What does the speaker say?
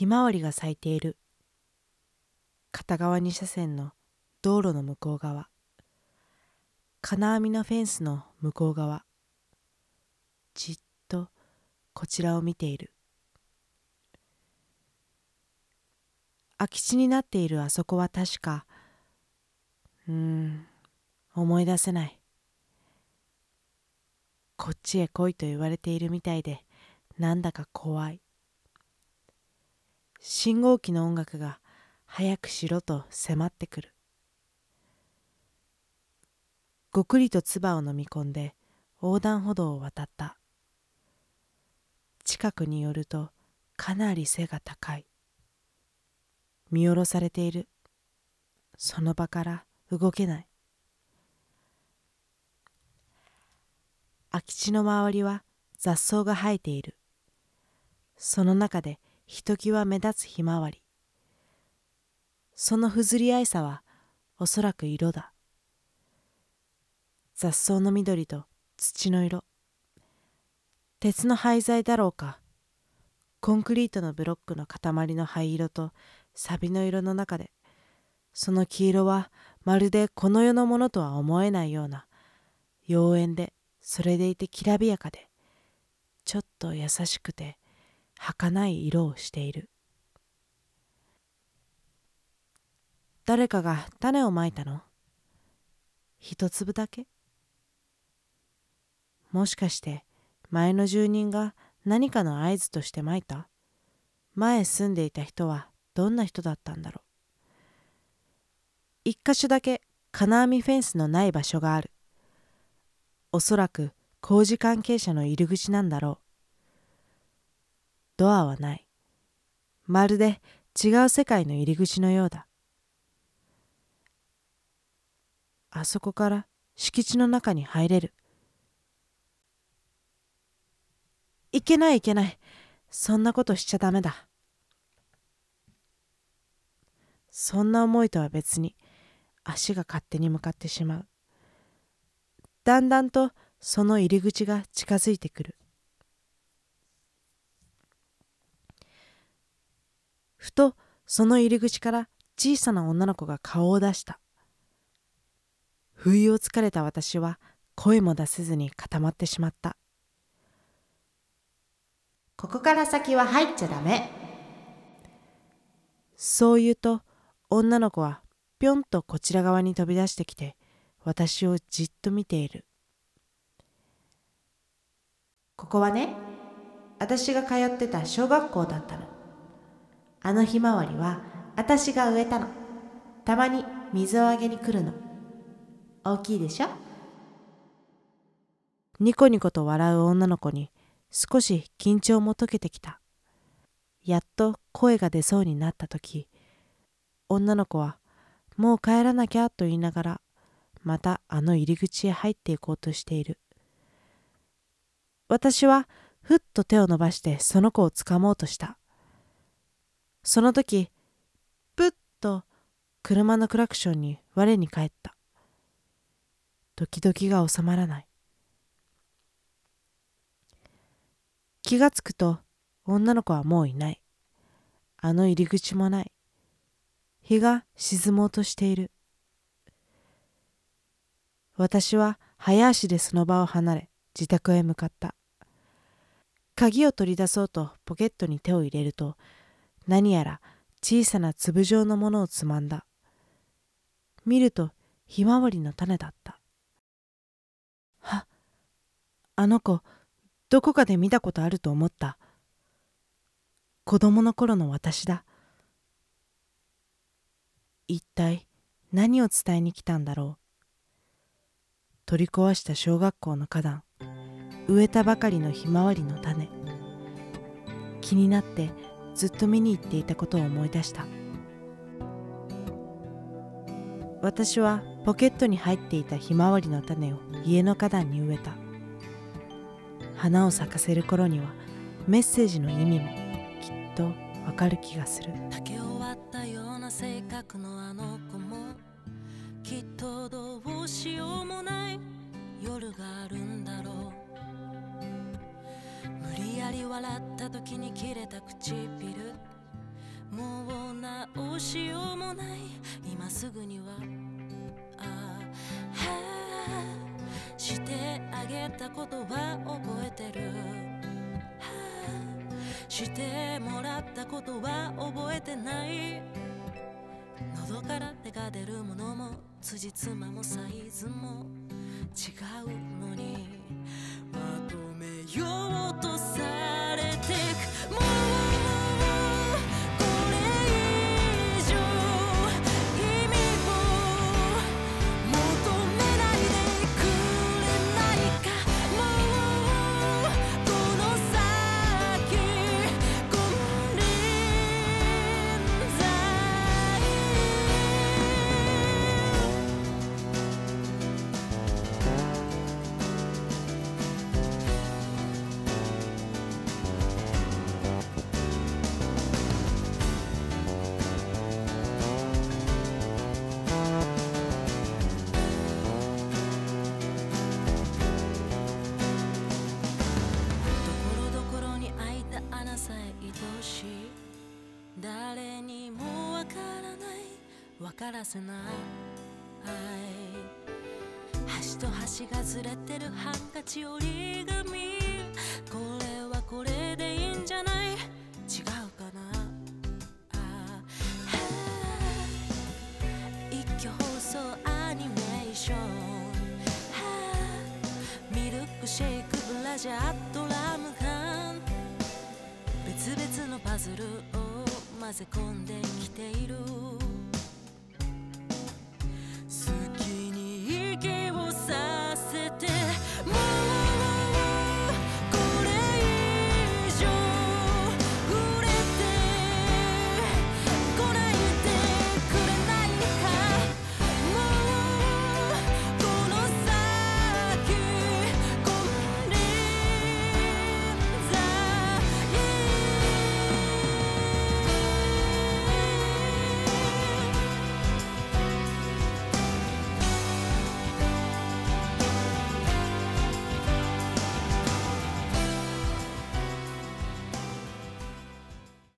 ひまわりが咲いている。片側2車線の道路の向こう側。金網のフェンスの向こう側。じっとこちらを見ている。空き地になっているあそこは確かうーん思い出せない。こっちへ来いと言われているみたいでなんだか怖い。信号機の音楽が早くしろと迫ってくる。ごくりと唾を飲み込んで横断歩道を渡った。近くによるとかなり背が高い。見下ろされている。その場から動けない。空き地の周りは雑草が生えている。その中でひときわ目立つひまわり。そのふずり合いさはおそらく色だ。雑草の緑と土の色。鉄の廃材だろうか。コンクリートのブロックの塊の灰色と錆の色の中で。その黄色はまるでこの世のものとは思えないような。妖艶でそれでいてきらびやかで。ちょっと優しくて。儚い色をしている。誰かが種をまいたの？一粒だけ？もしかして前の住人が何かの合図としてまいた？前住んでいた人はどんな人だったんだろう？一箇所だけ金網フェンスのない場所がある。おそらく工事関係者の入り口なんだろう。ドアはない。まるで違う世界の入り口のようだ。あそこから敷地の中に入れる。いけないいけない。そんなことしちゃダメだ。そんな思いとは別に足が勝手に向かってしまう。だんだんとその入り口が近づいてくるふとその入り口から小さな女の子が顔を出した。不意をつかれた私は声も出せずに固まってしまった。ここから先は入っちゃダメ。そう言うと女の子はぴょんとこちら側に飛び出してきて私をじっと見ている。ここはね私が通ってた小学校だったのあのひまわりは私が植えたの。たまに水をあげに来るの。大きいでしょ？ニコニコと笑う女の子に少し緊張も解けてきた。やっと声が出そうになった時女の子はもう帰らなきゃと言いながらまたあの入り口へ入っていこうとしている。私はふっと手を伸ばしてその子をつかもうとした。その時ぷっと車のクラクションに我に返った。ドキドキが収まらない。気がつくと女の子はもういない。あの入り口もない。日が沈もうとしている。私は早足でその場を離れ自宅へ向かった。鍵を取り出そうとポケットに手を入れると何やら小さな粒状のものをつまんだ。見るとひまわりの種だった。はあの子どこかで見たことあると思った。子供の頃の私だ。一体何を伝えに来たんだろう。取り壊した小学校の花壇。植えたばかりのひまわりの種。気になってずっと見に行っていたことを思い出した。私はポケットに入っていたひまわりの種を家の花壇に植えた。花を咲かせる頃にはメッセージの意味もきっとわかる気がする。竹終わったような性格のあの子もきっとどうしよう笑った時に切れた唇。もう直しようもない。今すぐには。ああしてあげたことは覚えてる。してもらったことは覚えてない。喉から手が出るものも辻褄もサイズも違うのに。まとめようわからせない。端と端がずれてるハンカチ折り紙。これはこれでいいんじゃない？違うかな？一挙放送アニメーション。ミルクシェイクブラジャードラム缶。別々のパズルを混ぜ込んで